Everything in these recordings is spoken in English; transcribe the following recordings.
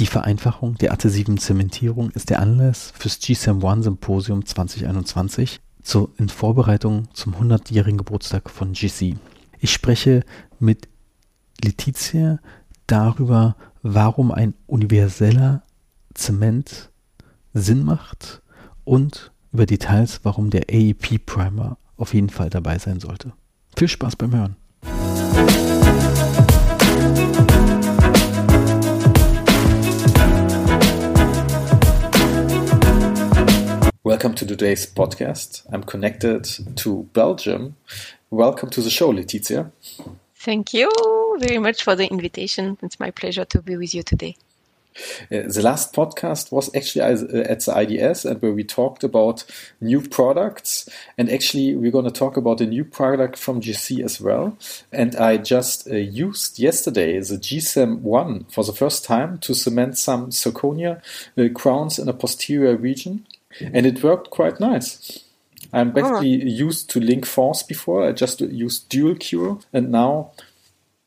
Die Vereinfachung der adhesiven Zementierung ist der Anlass fürs GSAM One Symposium 2021 zur, in Vorbereitung zum 100-jährigen Geburtstag von GC. Ich spreche mit Letizia darüber, warum ein universeller Zement Sinn macht und über Details, warum der AEP Primer auf jeden Fall dabei sein sollte. Viel Spaß beim Hören. Welcome to today's podcast. I'm connected to Belgium. Welcome to the show, Letizia. Thank you very much for the invitation. It's my pleasure to be with you today. Uh, the last podcast was actually uh, at the IDS and where we talked about new products. And actually, we're going to talk about a new product from GC as well. And I just uh, used yesterday the G-CEM 1 for the first time to cement some zirconia uh, crowns in a posterior region. Mm-hmm. And it worked quite nice. I'm ah. basically oh. used to Linkforce before. I just used Dual Cure. And now,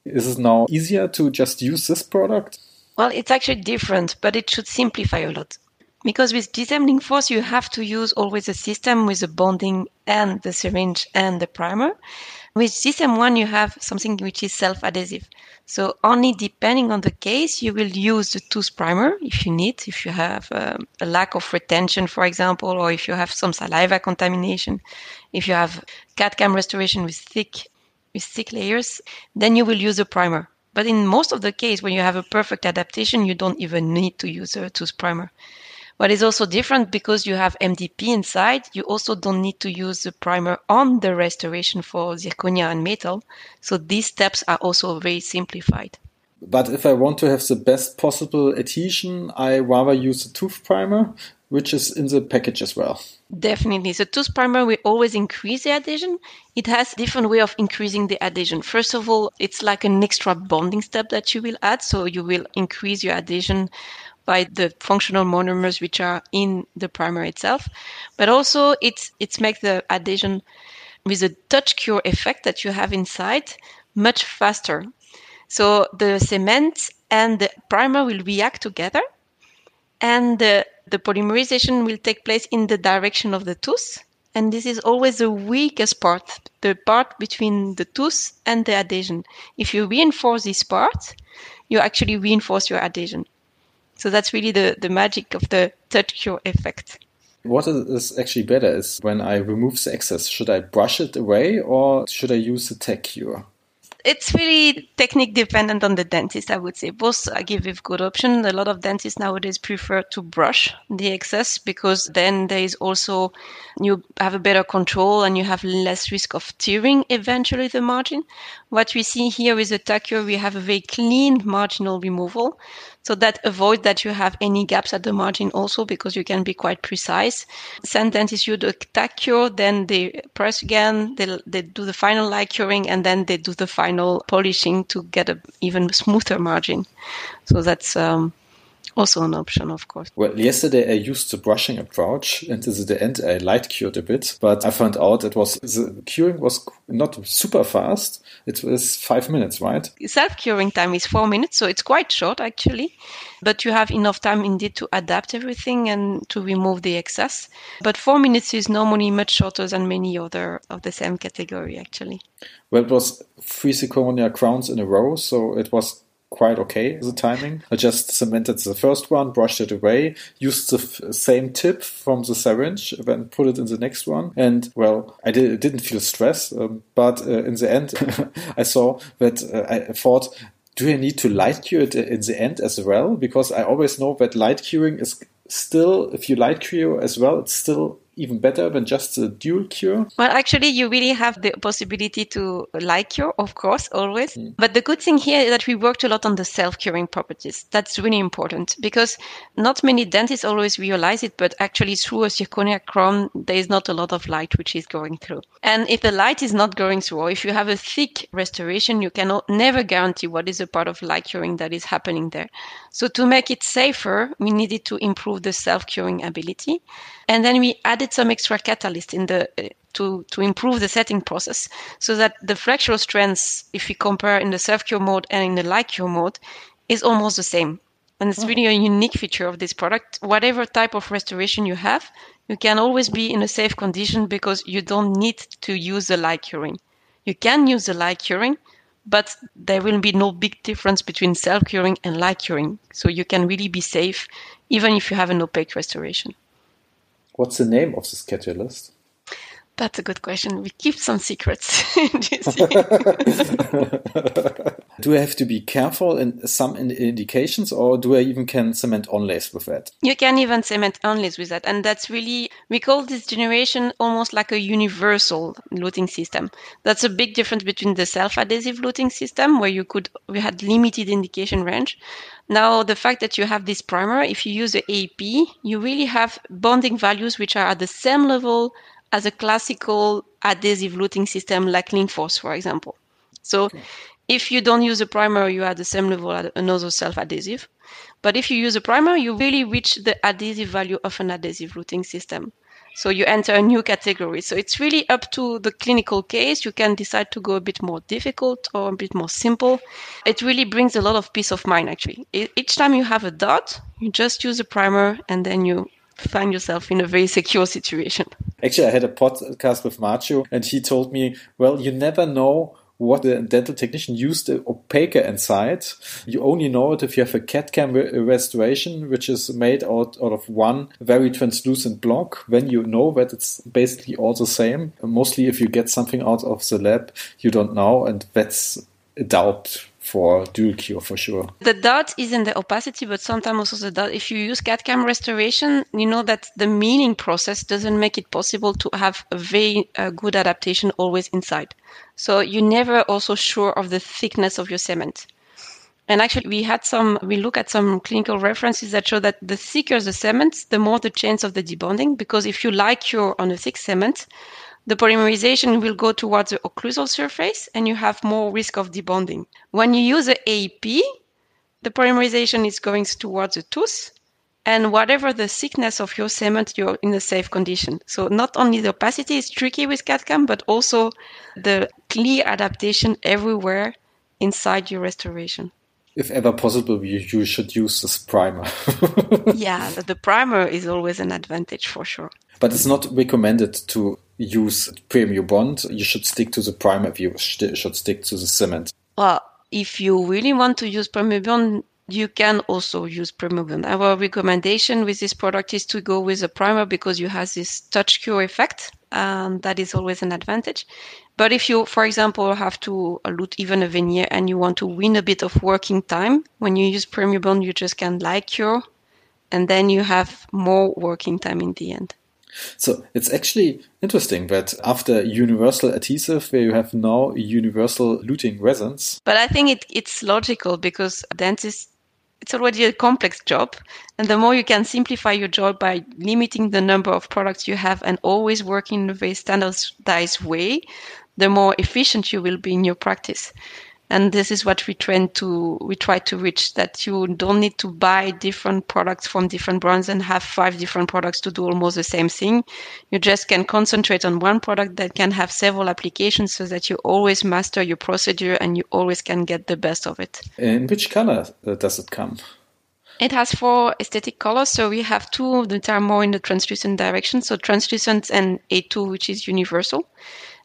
is it now easier to just use this product? Well, it's actually different, but it should simplify a lot. Because with G-CEM Linkforce, you have to use always a system with the bonding and the syringe and the primer. With G-CEM one, you have something which is self-adhesive. So only depending on the case, you will use the tooth primer if you need, if you have um, a lack of retention, for example, or if you have some saliva contamination, if you have CAD-CAM restoration with thick, with thick layers, then you will use a primer. But in most of the case, when you have a perfect adaptation, you don't even need to use a tooth primer. But it's also different because you have MDP inside. You also don't need to use the primer on the restoration for zirconia and metal. So these steps are also very simplified. But if I want to have the best possible adhesion, I rather use the tooth primer, which is in the package as well. Definitely. The tooth primer will always increase the adhesion. It has different way of increasing the adhesion. First of all, it's like an extra bonding step that you will add. So you will increase your adhesion by the functional monomers which are in the primer itself. But also it's it's make the adhesion with a touch cure effect that you have inside much faster. So the cement and the primer will react together and the, the polymerization will take place in the direction of the tooth. And this is always the weakest part, the part between the tooth and the adhesion. If you reinforce this part, you actually reinforce your adhesion. So that's really the, the magic of the touch cure effect. What is actually better is when I remove the excess, should I brush it away or should I use the tack cure? it's really technique dependent on the dentist, I would say. Both I give a good option. A lot of dentists nowadays prefer to brush the excess because then there is also, you have a better control and you have less risk of tearing eventually the margin. What we see here with the tack cure, we have a very clean marginal removal. So that avoids that you have any gaps at the margin also because you can be quite precise. Some dentists use the tack cure, then they press again, they, they do the final light curing and then they do the final polishing to get a even smoother margin. So that's, um, also an option, of course. Well, yesterday I used the brushing approach, and at the end I light cured a bit, but I found out it was the curing was not super fast. It was five minutes, right? Self curing time is four minutes, so it's quite short actually. But you have enough time indeed to adapt everything and to remove the excess. But four minutes is normally much shorter than many other of the same category actually. Well, it was three zirconia crowns in a row, so it was quite okay, the timing. I just cemented the first one, brushed it away, used the same tip from the syringe, then put it in the next one. And well, I did, didn't feel stress, um, but uh, in the end, I saw that uh, I thought, do I need to light cure it in the end as well? Because I always know that light curing is still, if you light cure as well, it's still even better than just a dual cure? Well, actually, you really have the possibility to light cure, of course, always. Mm. But the good thing here is that we worked a lot on the self curing properties. That's really important because not many dentists always realize it, but actually, through a zirconia crown, there is not a lot of light which is going through. And if the light is not going through, or if you have a thick restoration, you can never guarantee what is a part of light curing that is happening there. So, to make it safer, we needed to improve the self curing ability. And then we added some extra catalyst in the uh, to to improve the setting process so that the flexural strengths, if we compare in the self cure mode and in the light cure mode, is almost the same. And it's really a unique feature of this product. Whatever type of restoration you have, you can always be in a safe condition because you don't need to use the light curing. You can use the light curing, but there will be no big difference between self curing and light curing. So you can really be safe even if you have an opaque restoration. What's the name of this catalyst? That's a good question. We keep some secrets. do I have to be careful in some indications, or do I even can cement onlays with that? You can even cement onlays with that, and that's really we call this generation almost like a universal luting system. That's a big difference between the self-adhesive luting system, where you could we had limited indication range. Now, the fact that you have this primer, if you use the AP, you really have bonding values which are at the same level as a classical adhesive luting system like Linkforce, for example. So okay. if you don't use a primer, you are the same level as another self-adhesive. But if you use a primer, you really reach the adhesive value of an adhesive luting system. So you enter a new category. So it's really up to the clinical case. You can decide to go a bit more difficult or a bit more simple. It really brings a lot of peace of mind, actually. Each time you have a dot, you just use a primer and then you find yourself in a very secure situation. Actually, I had a podcast with Macho, and he told me, well, you never know what the dental technician used the opaque inside. You only know it if you have a CAD-CAM re restoration, which is made out, out of one very translucent block. When you know that it's basically all the same. Mostly if you get something out of the lab, you don't know, and that's a doubt for dual cure for sure. The dot is in the opacity, but sometimes also the dot. If you use CAD-CAM restoration, you know that the milling process doesn't make it possible to have a very uh, good adaptation always inside. So you're never also sure of the thickness of your cement. And actually, we had some, we look at some clinical references that show that the thicker the cement, the more the chance of the debonding. Because if you like cure on a thick cement, the polymerization will go towards the occlusal surface and you have more risk of debonding. When you use the AP, the polymerization is going towards the tooth and whatever the thickness of your cement, you're in a safe condition. So not only the opacity is tricky with CAD-CAM, but also the clear adaptation everywhere inside your restoration. If ever possible, you, you should use this primer. yeah, the primer is always an advantage for sure. But it's not recommended to use Premio Bond, you should stick to the primer if you should stick to the cement. Well, if you really want to use Premio Bond, you can also use Bond. Our recommendation with this product is to go with a primer because you have this touch cure effect. and that is always an advantage. But if you, for example, have to lute even a veneer and you want to win a bit of working time, when you use Bond, you just can light cure and then you have more working time in the end. So it's actually interesting that after universal adhesive, where you have now universal luting resins. But I think it, it's logical because dentists it's already a complex job. And the more you can simplify your job by limiting the number of products you have and always working in a very standardized way, the more efficient you will be in your practice and this is what we try to we try to reach that you don't need to buy different products from different brands and have five different products to do almost the same thing you just can concentrate on one product that can have several applications so that you always master your procedure and you always can get the best of it in which color does it come it has four aesthetic colors. So we have two that are more in the translucent direction. So translucent and A2, which is universal.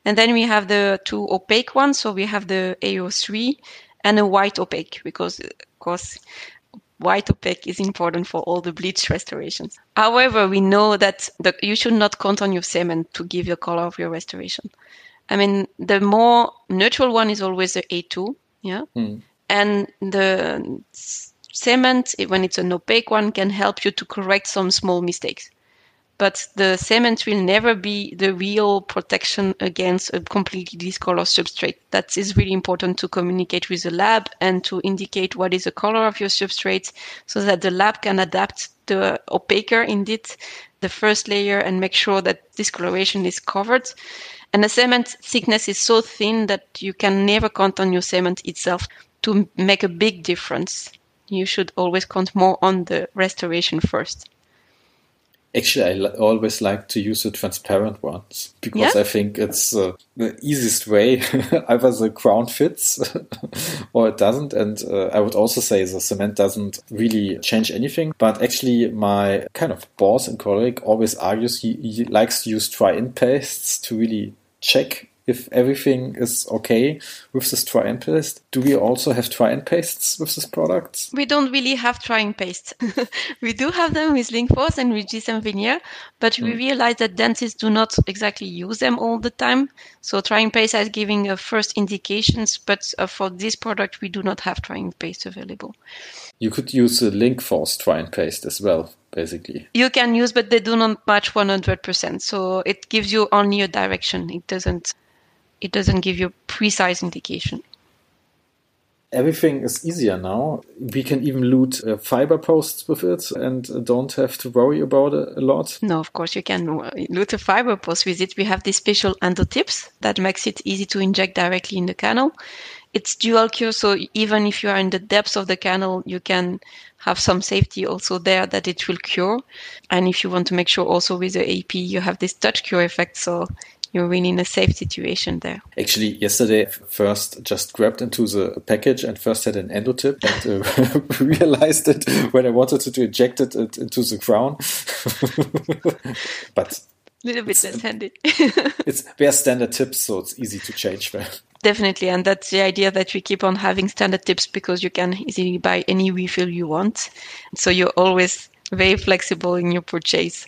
And then we have the two opaque ones. So we have the AO3 and a white opaque because, of course, white opaque is important for all the bleach restorations. However, we know that the, you should not count on your cement to give the color of your restoration. I mean, the more neutral one is always the A2, yeah, mm. and the cement, when it's an opaque one, can help you to correct some small mistakes but the cement will never be the real protection against a completely discolored substrate. That is really important to communicate with the lab and to indicate what is the color of your substrate so that the lab can adapt the opaquer indeed, the first layer and make sure that discoloration is covered. And the cement thickness is so thin that you can never count on your cement itself to make a big difference. You should always count more on the restoration first. Actually, I li- always like to use the transparent ones because Yeah? I think it's uh, the easiest way. Either the crown fits or it doesn't. And uh, I would also say the cement doesn't really change anything. But actually, my kind of boss and colleague always argues he, he likes to use try-in pastes to really check if everything is okay with this try-in paste. Do we also have try-in pastes with this product? We don't really have try-in paste. we do have them with Linkforce and with G-CEM Veneer, but we realize that dentists do not exactly use them all the time. So try-in paste is giving a first indications, but uh, for this product, we do not have try-in paste available. You could use the Linkforce try and paste as well, basically. You can use, but they do not match 100%. So it gives you only a direction. It doesn't, it doesn't give you precise indication. Everything is easier now. We can even lute uh, fiber posts with it and uh, don't have to worry about it a lot. No, of course you can uh, lute a fiber post with it. We have these special endo tips that makes it easy to inject directly in the canal. It's dual cure, so even if you are in the depths of the canal, you can have some safety also there that it will cure. And if you want to make sure also with the AP, you have this touch cure effect, so you're really in a safe situation there. Actually, yesterday, I first just grabbed into the package and first had an endotip and uh, realized it when I wanted to inject it into the crown. but A little bit less handy. it's they're standard tips, so it's easy to change them. Definitely, and that's the idea that we keep on having standard tips because you can easily buy any refill you want. So you're always very flexible in your purchase.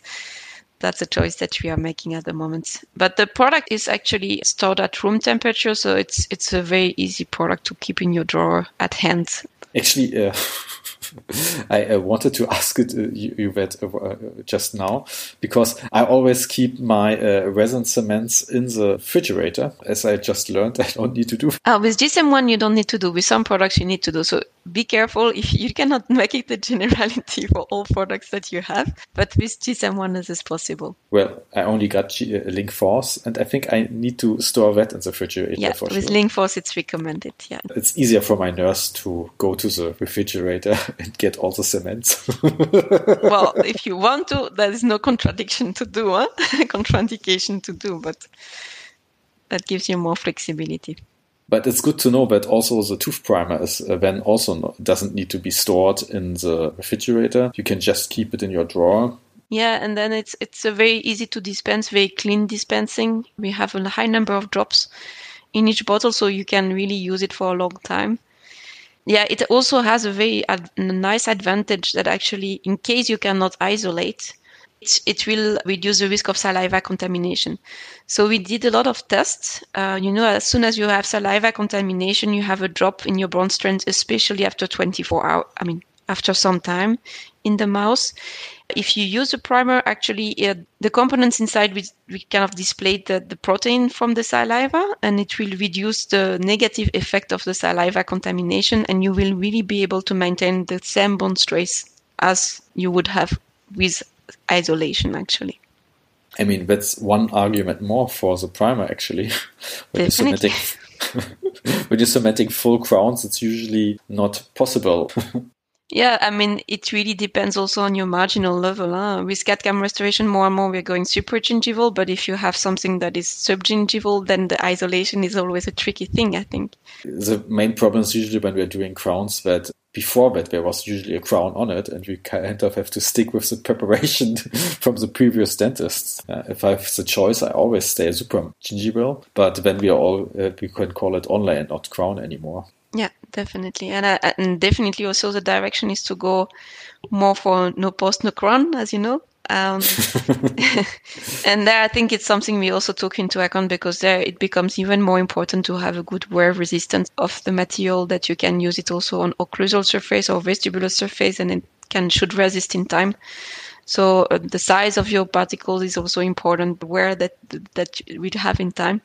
That's a choice that we are making at the moment. But the product is actually stored at room temperature, so it's it's a very easy product to keep in your drawer at hand. Actually, uh, I uh, wanted to ask it uh, you, you that uh, just now because I always keep my uh, resin cements in the refrigerator. As I just learned, I don't need to do. Uh, with G-CEM1, you don't need to do. With some products, you need to do. So be careful if you cannot make it a generality for all products that you have. But with G-CEM1, this is possible. Well, I only got G- uh, Link Force, and I think I need to store that in the refrigerator Yeah, for with sure. Linkforce, it's recommended. Yeah. it's easier for my nurse to go to the refrigerator and get all the cements. well, if you want to, there is no contradiction to do, huh? contraindication to do, but that gives you more flexibility. But it's good to know that also the tooth primer is uh, then also no, doesn't need to be stored in the refrigerator. You can just keep it in your drawer. Yeah, and then it's it's a very easy to dispense, very clean dispensing. We have a high number of drops in each bottle, so you can really use it for a long time. Yeah, it also has a very ad- nice advantage that actually, in case you cannot isolate, it, it will reduce the risk of saliva contamination. So we did a lot of tests. Uh, you know, as soon as you have saliva contamination, you have a drop in your bond strength, especially after 24 hours. I mean, after some time in the mouth. If you use a primer, actually, uh, the components inside we, we kind of display the, the protein from the saliva, and it will reduce the negative effect of the saliva contamination, and you will really be able to maintain the same bone stress as you would have with isolation, actually. I mean, that's one argument more for the primer actually. when, you're Definitely. cementing, when you're cementing full crowns, it's usually not possible. Yeah, I mean, it really depends also on your marginal level. Huh? With CAD-CAM restoration, more and more we're going supragingival, but if you have something that is subgingival, then the isolation is always a tricky thing, I think. the main problem is usually when we're doing crowns that before that there was usually a crown on it and we kind of have to stick with the preparation from the previous dentists. Uh, if I have the choice, I always stay super gingival, but then we are all, uh, we can call it onlay and not crown anymore. Yeah, definitely. And, uh, and definitely also the direction is to go more for no post, no crown, as you know. Um, and there, I think it's something we also took into account because there it becomes even more important to have a good wear resistance of the material that you can use it also on occlusal surface or vestibular surface and it can should resist in time. So uh, the size of your particles is also important. Where that that we have in time.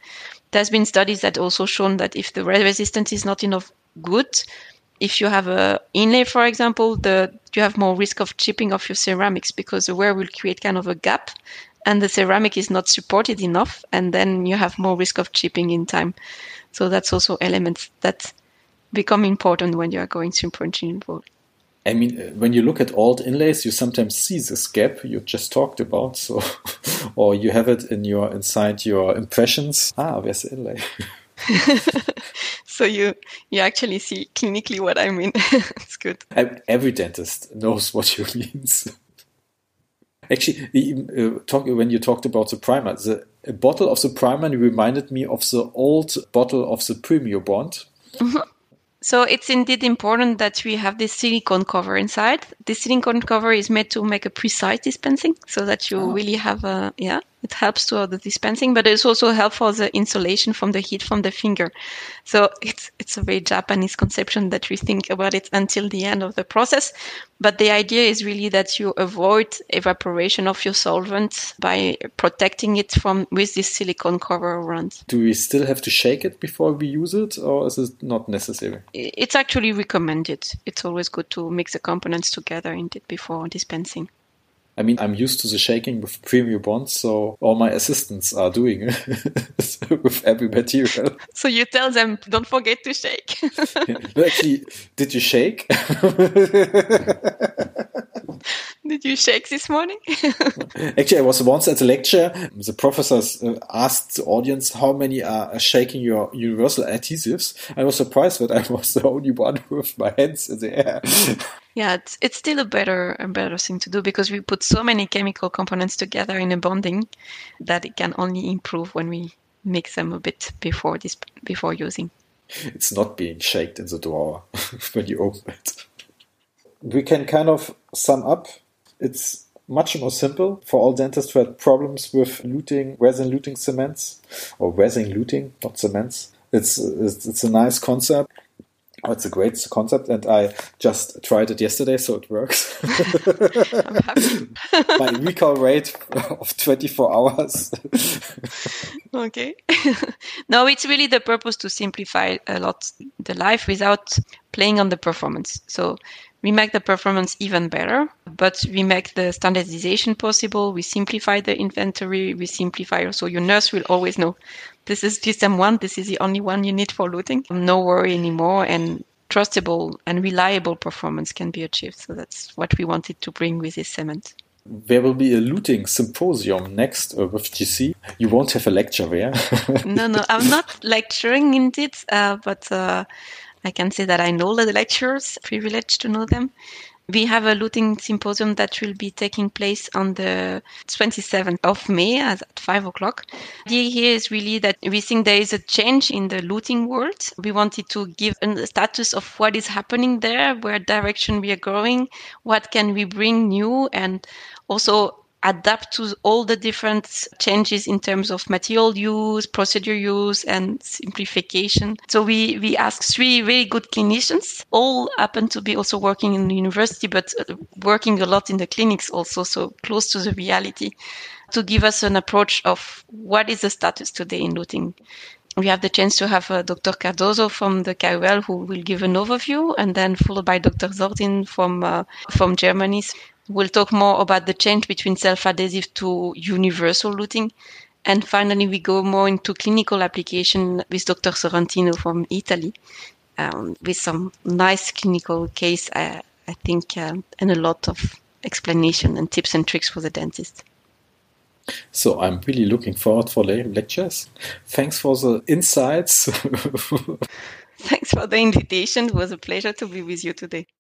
There's been studies that also shown that if the wear resistance is not enough good, if you have a inlay, for example, the you have more risk of chipping of your ceramics because the wear will create kind of a gap, and the ceramic is not supported enough, and then you have more risk of chipping in time. So that's also elements that become important when you are going to supragingival. I mean, uh, when you look at old inlays, you sometimes see this gap you just talked about. So, or you have it in your inside your impressions. Ah, where's the inlay? so you you actually see clinically what I mean. it's good. Every dentist knows what you mean. Actually, uh, talk, when you talked about the primer, the bottle of the primer reminded me of the old bottle of the Premio Bond. Mm-hmm. So it's indeed important that we have this silicone cover inside. This silicone cover is made to make a precise dispensing so that you oh. really have a, yeah, it helps to the dispensing, but it's also helpful for the insulation from the heat from the finger. So it's it's a very Japanese conception that we think about it until the end of the process. But the idea is really that you avoid evaporation of your solvent by protecting it from with this silicone cover around. Do we still have to shake it before we use it, or is it not necessary? It's actually recommended. It's always good to mix the components together indeed before dispensing. I mean, I'm used to the shaking with Premio Bonds, so all my assistants are doing it with every material. So you tell them, don't forget to shake. Actually, did you shake? Did you shake this morning? Actually, I was once at a lecture. The professors uh, asked the audience how many are shaking your universal adhesives. I was surprised that I was the only one with my hands in the air. Yeah, it's, it's still a better and better thing to do because we put so many chemical components together in a bonding that it can only improve when we mix them a bit before this before using. It's not being shaked in the drawer when you open it we can kind of sum up. It's much more simple for all dentists who had problems with luting, resin luting cements, or resin luting, not cements. It's, it's, it's a nice concept. Oh, it's a great concept, and I just tried it yesterday, so it works. My recall rate of 24 hours. okay. no, it's really the purpose to simplify a lot the life without playing on the performance. So we make the performance even better, but we make the standardization possible. We simplify the inventory. We simplify also your nurse will always know this is system one. This is the only one you need for luting. No worry anymore. And trustable and reliable performance can be achieved. So that's what we wanted to bring with this cement. There will be a luting symposium next uh, with GC. You won't have a lecture there. no, no, I'm not lecturing indeed, uh, but uh, I can say that I know the lecturers, privileged to know them. We have a luting symposium that will be taking place on the 27th of May at 5 o'clock. The idea here is really that we think there is a change in the luting world. We wanted to give a status of what is happening there, where direction we are going, what can we bring new, and also adapt to all the different changes in terms of material use, procedure use, and simplification. So we, we asked three very good clinicians, all happen to be also working in the university, but uh, working a lot in the clinics also, so close to the reality, to give us an approach of what is the status today in luting we have the chance to have uh, Dr. Cardozo from the KUL who will give an overview, and then followed by Dr. Zordin from uh, from Germany. We'll talk more about the change between self-adhesive to universal luting. And finally, we go more into clinical application with Dr. Sorrentino from Italy, um, with some nice clinical case, I, I think, uh, and a lot of explanation and tips and tricks for the dentist. So I'm really looking forward for the lectures. Thanks for the insights. Thanks for the invitation. It was a pleasure to be with you today.